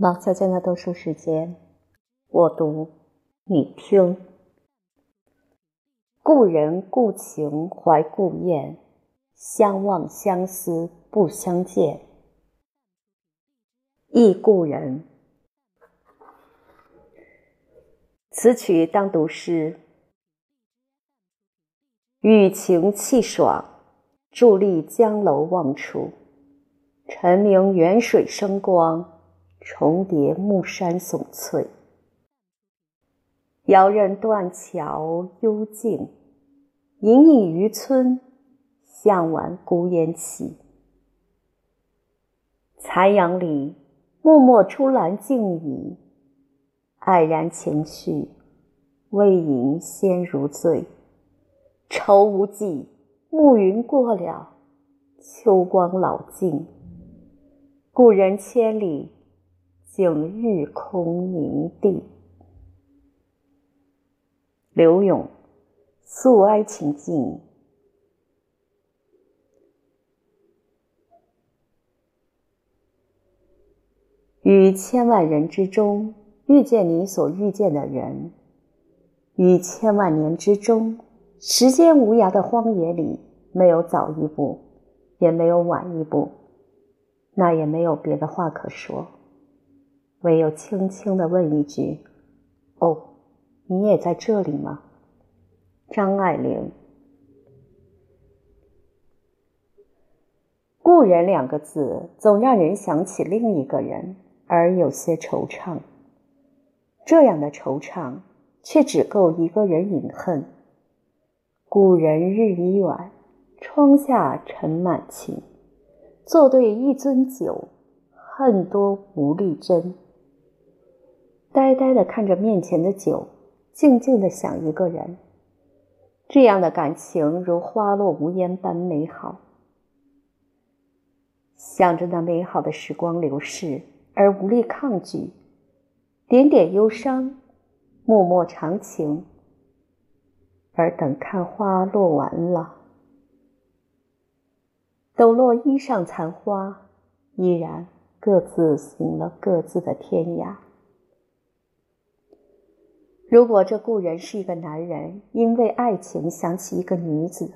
王小娟的读书时间，我读，你听。故人故情怀故燕，相望相思不相见。忆故人。此曲当读诗。雨晴气爽，伫立江楼望处，晨明远水生光。重叠木山耸翠，遥认断桥幽静，隐隐渔村，向晚孤烟起。残阳里，脉脉出兰静倚，黯然情绪，未饮先如醉。愁无际，暮云过了，秋光老尽，故人千里。景日空凝地。刘永，素哀情境。于千万人之中遇见你所遇见的人，于千万年之中，时间无涯的荒野里，没有早一步，也没有晚一步，那也没有别的话可说。唯有轻轻的问一句：“哦，你也在这里吗？”张爱玲。故人两个字，总让人想起另一个人，而有些惆怅。这样的惆怅，却只够一个人饮恨。故人日已远，窗下尘满情。坐对一樽酒，恨多无力斟。呆呆的看着面前的酒，静静的想一个人。这样的感情如花落无言般美好。想着那美好的时光流逝而无力抗拒，点点忧伤，默默长情。而等看花落完了，抖落衣上残花，依然各自行了各自的天涯。如果这故人是一个男人，因为爱情想起一个女子，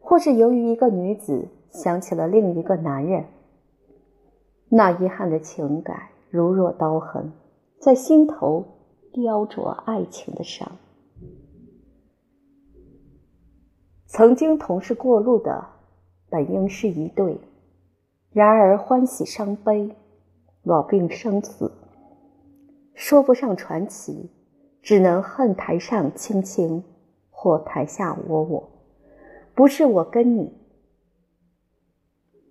或是由于一个女子想起了另一个男人，那遗憾的情感如若刀痕，在心头雕琢爱情的伤。曾经同是过路的，本应是一对，然而欢喜伤悲，老病生死，说不上传奇。只能恨台上卿卿，或台下我我，不是我跟你。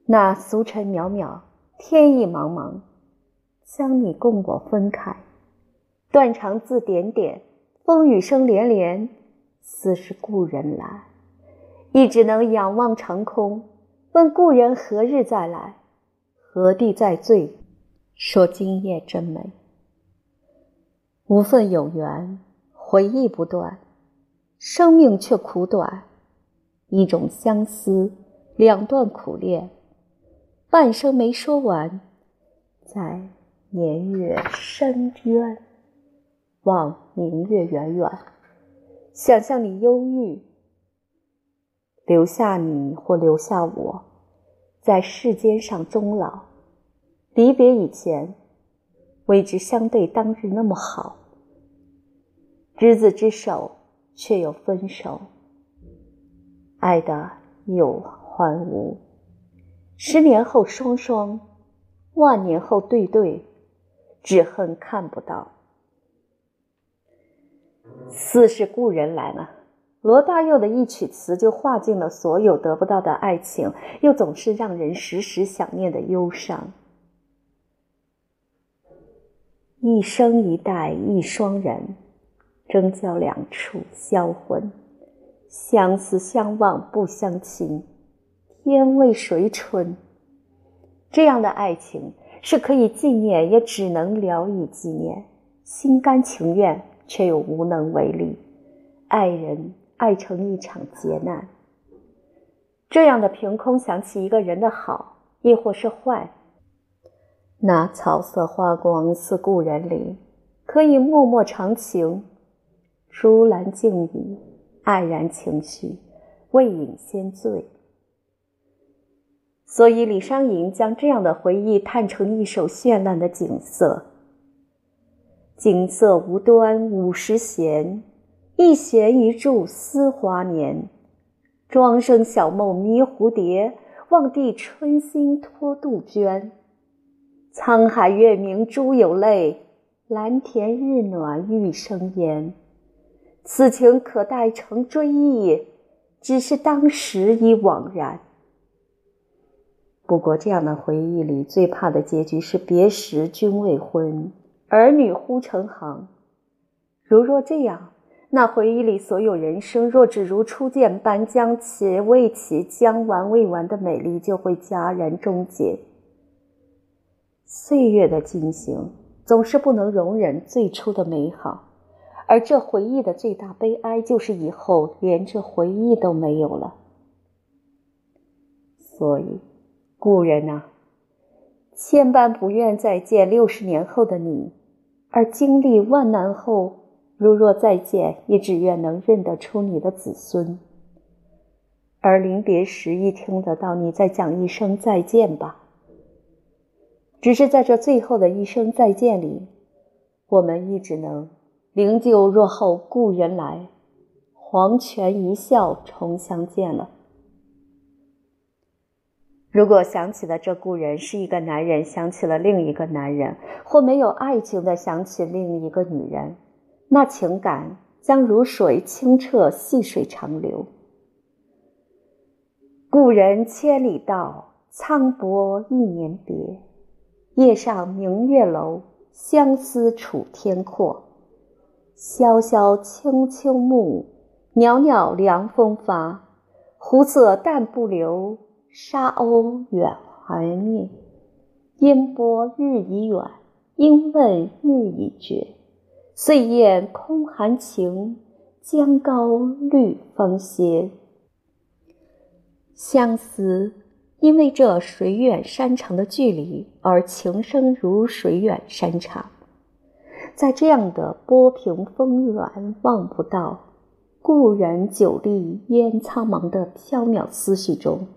那俗尘渺渺，天意茫茫，将你共我分开。断肠字点点，风雨声连连，似是故人来。亦只能仰望长空，问故人何日再来，何地再醉？说今夜真美。无份有缘，回忆不断，生命却苦短。一种相思，两段苦恋，半生没说完，在年月深渊，望明月远远，想象你忧郁，留下你或留下我，在世间上终老。离别以前。为之相对当日那么好，执子之手，却又分手，爱的有还无。十年后双双，万年后对对，只恨看不到。似是故人来了，罗大佑的一曲词就化尽了所有得不到的爱情，又总是让人时时想念的忧伤。一生一代一双人，争交两处销魂。相思相望不相亲，天为谁春？这样的爱情是可以纪念，也只能聊以纪念。心甘情愿，却又无能为力。爱人爱成一场劫难。这样的凭空想起一个人的好，亦或是坏。那草色花光似故人里，可以默默长情。竹篮静倚，黯然情绪，未饮先醉。所以李商隐将这样的回忆叹成一首绚烂的景色：景色无端五十弦，一弦一柱思华年。庄生晓梦迷蝴蝶，望帝春心托杜鹃。沧海月明珠有泪，蓝田日暖玉生烟。此情可待成追忆，只是当时已惘然。不过，这样的回忆里最怕的结局是别时君未婚，儿女忽成行。如若这样，那回忆里所有人生若只如初见般将其未起、将完未完的美丽，就会戛然终结。岁月的进行总是不能容忍最初的美好，而这回忆的最大悲哀就是以后连这回忆都没有了。所以。故人呐，千般不愿再见六十年后的你，而经历万难后，如若再见，也只愿能认得出你的子孙。而临别时，亦听得到你在讲一声再见吧。只是在这最后的一声再见里，我们亦只能灵柩若后故人来，黄泉一笑重相见了。如果想起的这故人是一个男人，想起了另一个男人，或没有爱情的想起另一个女人，那情感将如水清澈，细水长流。故人千里道，沧波一年别。夜上明月楼，相思楚天阔。萧萧青丘暮，袅袅凉风发。湖色淡不流。沙鸥远还灭，烟波日已远，莺问日已绝。岁雁空含情，江高绿风歇。相思，因为这水远山长的距离，而情深如水远山长。在这样的波平风软、望不到故人久立烟苍茫的缥缈思绪中。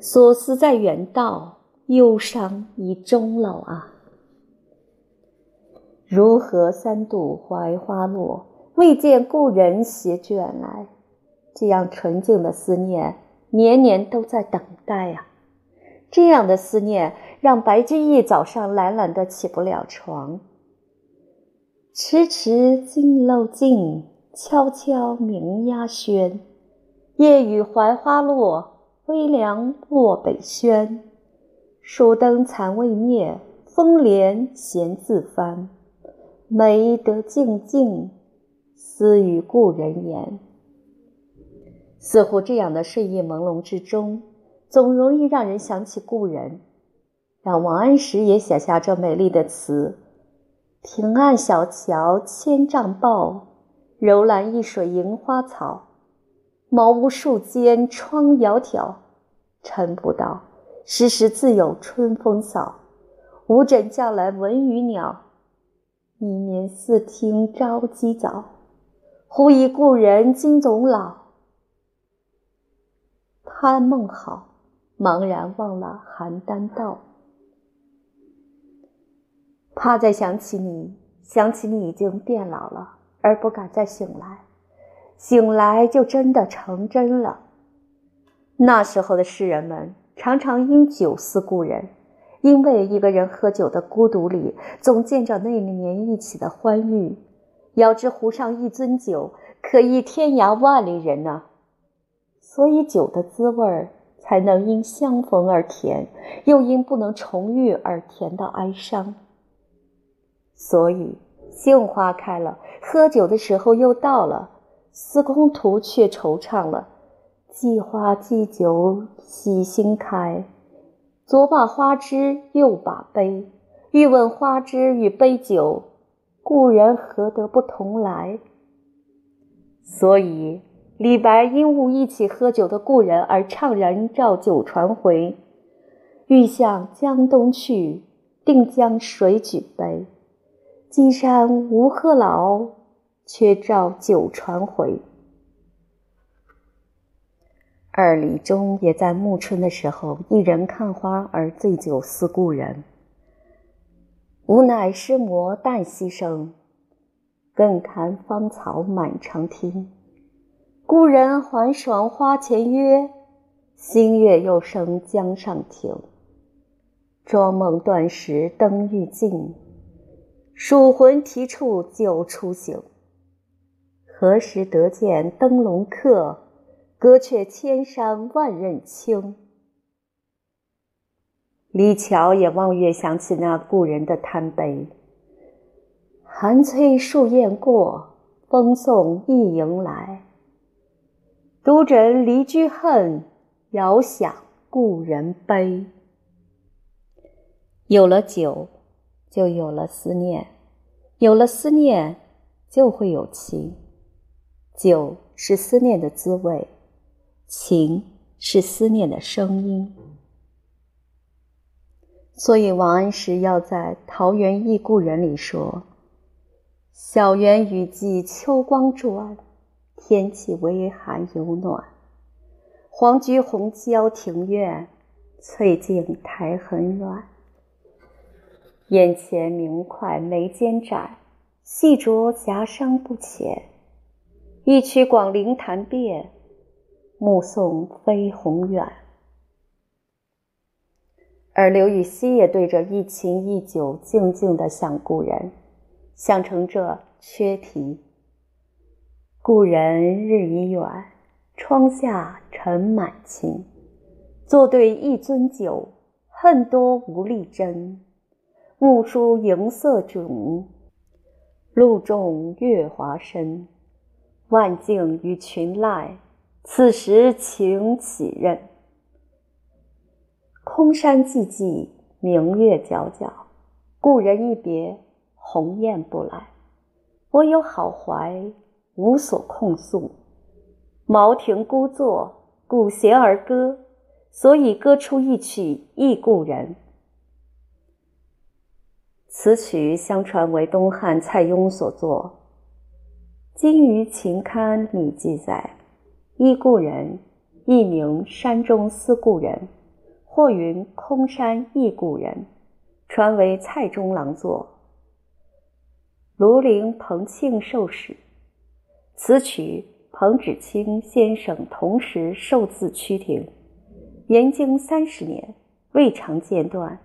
所思在远道，忧伤已终老啊！如何三度槐花落，未见故人携卷来？这样纯净的思念，年年都在等待呀。这样的思念，让白居易早上懒懒的起不了床。迟迟金漏静，悄悄鸣鸦喧。夜雨槐花落。微凉卧北轩，蜀灯残未灭，风帘闲自翻。梅得静静，思与故人言。似乎这样的睡意朦胧之中，总容易让人想起故人，让王安石也写下这美丽的词：“平岸小桥千丈抱，柔兰一水萤花草。”茅屋数间窗窈窕，晨不到，时时自有春风扫。无枕叫来闻鱼鸟，一眠似听朝鸡早。忽忆故人今总老，贪梦好，茫然忘了邯郸道。怕再想起你，想起你已经变老了，而不敢再醒来。醒来就真的成真了。那时候的诗人们常常因酒思故人，因为一个人喝酒的孤独里，总见着那年一起的欢愉。遥知湖上一樽酒，可忆天涯万里人呢。所以酒的滋味儿才能因相逢而甜，又因不能重遇而甜到哀伤。所以杏花开了，喝酒的时候又到了。司空图却惆怅了：“既花既酒喜新开，左把花枝，右把杯。欲问花枝与杯酒，故人何得不同来？”所以，李白因误一起喝酒的故人而怅然照酒船回。欲向江东去，定将谁举杯？金山无何劳，却照旧传回。而李中也在暮春的时候，一人看花而醉酒思故人。无奈诗魔旦夕生，更看芳草满长厅。故人还爽花前约，星月又生江上亭。庄梦断时灯欲尽，蜀魂啼处酒初醒。何时得见灯笼客？歌却千山万仞青。李峤也望月想起那故人的贪杯。寒催树雁过，风送一迎来。独枕离居恨，遥想故人悲。有了酒，就有了思念；有了思念，就会有情。酒是思念的滋味。情是思念的声音，所以王安石要在《桃源忆故人》里说：“小园雨霁秋光转，天气微寒有暖。黄菊红娇庭院，翠径苔痕软。眼前明快眉间展，细酌夹觞不浅。一曲广陵弹遍。”目送飞鸿远，而刘禹锡也对着一琴一酒，静静的想故人，想成这缺题：故人日已远，窗下尘满情。坐对一樽酒，恨多无力斟。暮疏萤色迥，露重月华深。万径与群岱。此时请起任。空山寂寂，明月皎皎。故人一别，鸿雁不来。我有好怀，无所控诉。茅亭孤坐，鼓弦而歌，所以歌出一曲忆故人。此曲相传为东汉蔡邕所作，今于秦刊里记载。忆故人，亦名山中思故人，或云空山忆故人，传为蔡中郎作。庐陵彭庆寿史，此曲彭芷卿先生同时受字曲亭，延经三十年，未尝间断，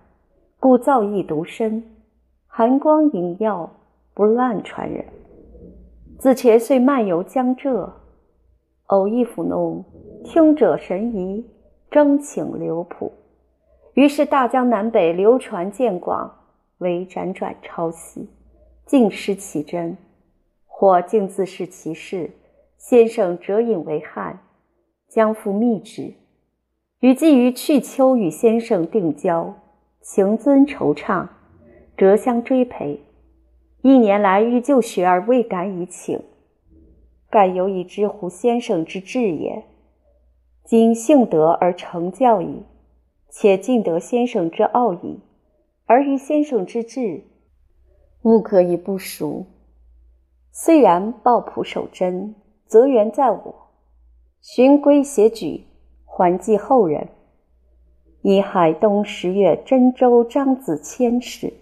故造诣独深，寒光影耀，不滥传人。自前岁漫游江浙。偶一抚弄，听者神怡，争请留谱。于是大江南北流传渐广，为辗转抄袭，尽失其真，或竟自视其事。先生折引为汉，将复密之。与寄于去秋与先生定交，情尊惆怅，折相追陪。一年来欲就学而未敢以请。盖有以知乎先生之志也。今幸得而成教矣，且尽得先生之奥矣。而于先生之志，勿可以不熟。虽然抱朴守真，则缘在我。循规写举，还记后人。以海东十月真州张子谦时，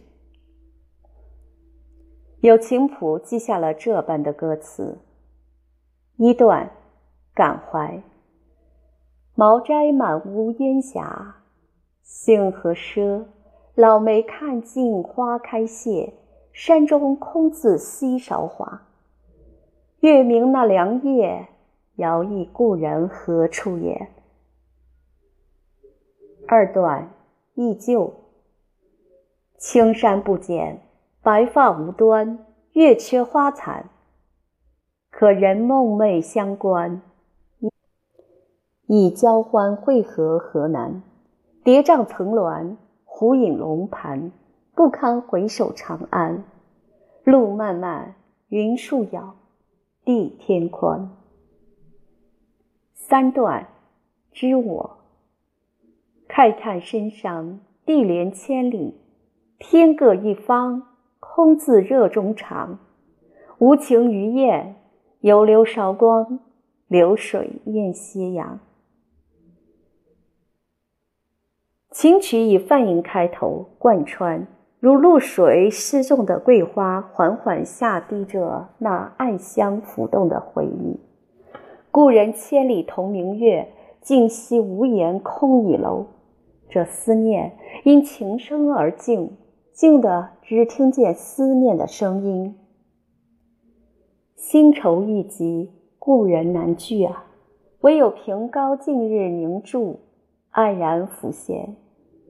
有琴谱记下了这般的歌词。一段，感怀。茅斋满屋烟霞，杏和赊。老梅看尽花开谢，山中空自稀韶华。月明那凉夜，遥忆故人何处也？二段，忆旧。青山不减，白发无端，月缺花残。可人梦寐相关，以交欢会合河南，叠嶂层峦，虎影龙盘，不堪回首长安。路漫漫，云树遥，地天宽。三段，知我。慨叹深伤，地连千里，天各一方，空自热衷肠。无情于雁，有流韶光，流水雁斜阳。琴曲以梵音开头，贯穿如露水失重的桂花，缓缓下滴着那暗香浮动的回忆。故人千里同明月，竟夕无言空倚楼。这思念因情声而静，静的只听见思念的声音。新愁一急，故人难聚啊！唯有凭高近日凝注，黯然浮现。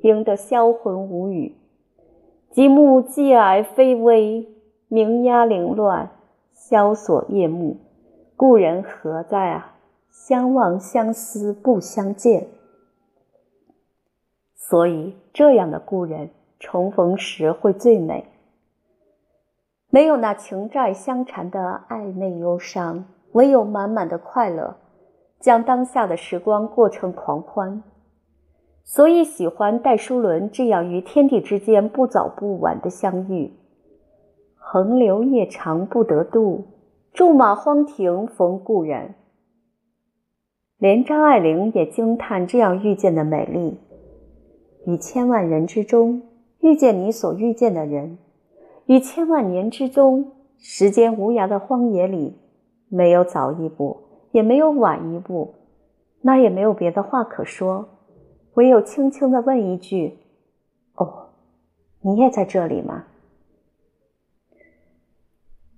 应得销魂无语，极目寂霭非微，明鸦凌乱，萧索夜幕。故人何在啊？相望相思不相见。所以，这样的故人重逢时会最美，没有那情债相缠的暧昧忧伤，唯有满满的快乐，将当下的时光过成狂欢。所以喜欢戴叔伦这样于天地之间不早不晚的相遇。横流夜长不得度，驻马荒庭逢故人。连张爱玲也惊叹这样遇见的美丽：于千万人之中遇见你所遇见的人，于千万年之中，时间无涯的荒野里，没有早一步，也没有晚一步，那也没有别的话可说。唯有轻轻的问一句：“哦，你也在这里吗？”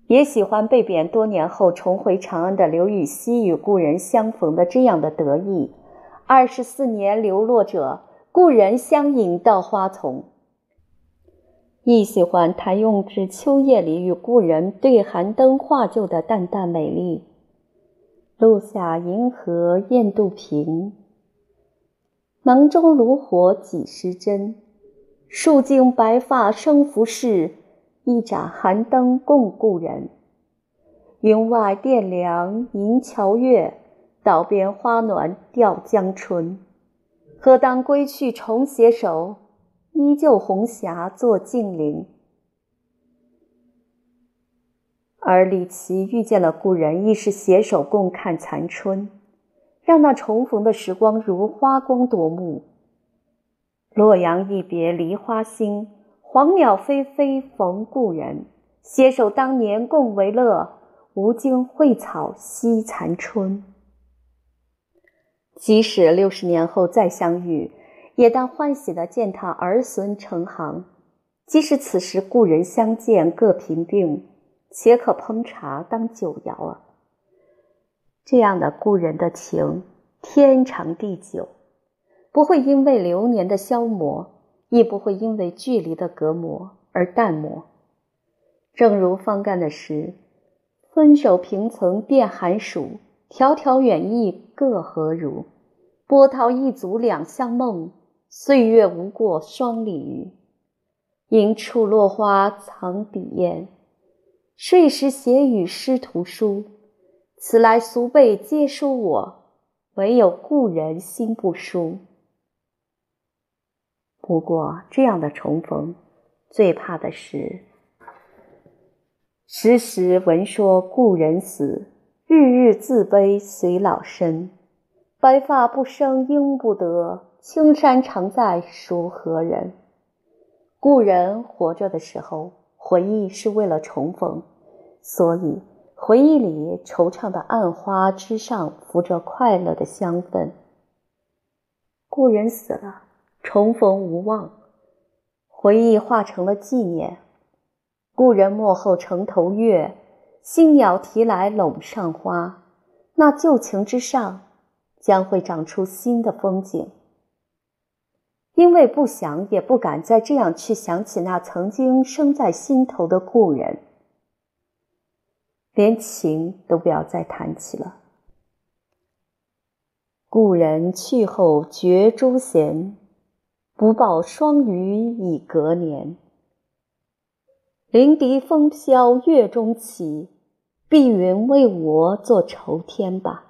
也喜欢被贬多年后重回长安的刘禹锡与故人相逢的这样的得意。二十四年流落者，故人相迎到花丛。亦喜欢谭咏之秋夜里与故人对寒灯画就的淡淡美丽。路下银河雁肚平。囊中炉火几时真？数尽白发生浮世，一盏寒灯共故人。云外电凉迎桥月，岛边花暖吊江春。何当归去重携手，依旧红霞作镜灵。而李琦遇见了故人，亦是携手共看残春。让那重逢的时光如花光夺目。洛阳一别梨花新，黄鸟飞飞逢故人。携手当年共为乐，无惊蕙草惜残春。即使六十年后再相遇，也当欢喜的见他儿孙成行。即使此时故人相见各贫病，且可烹茶当酒肴啊。这样的故人的情，天长地久，不会因为流年的消磨，亦不会因为距离的隔膜而淡漠。正如方干的诗：“分手平曾变寒暑，迢迢远异各何如？波涛一足两相梦，岁月无过双鲤鱼。应处落花藏笔砚，睡时写与师徒书。”此来俗辈皆说我，唯有故人心不输。不过这样的重逢，最怕的是时时闻说故人死，日日自悲随老身。白发不生应不得，青山常在属何人？故人活着的时候，回忆是为了重逢，所以。回忆里惆怅的暗花之上，浮着快乐的香氛。故人死了，重逢无望，回忆化成了纪念。故人墓后城头月，新鸟啼来垄上花。那旧情之上，将会长出新的风景。因为不想也不敢再这样去想起那曾经生在心头的故人。连情都不要再谈起了。故人去后绝诸弦，不报双鱼已隔年。临笛风飘月中起，碧云为我作愁天吧。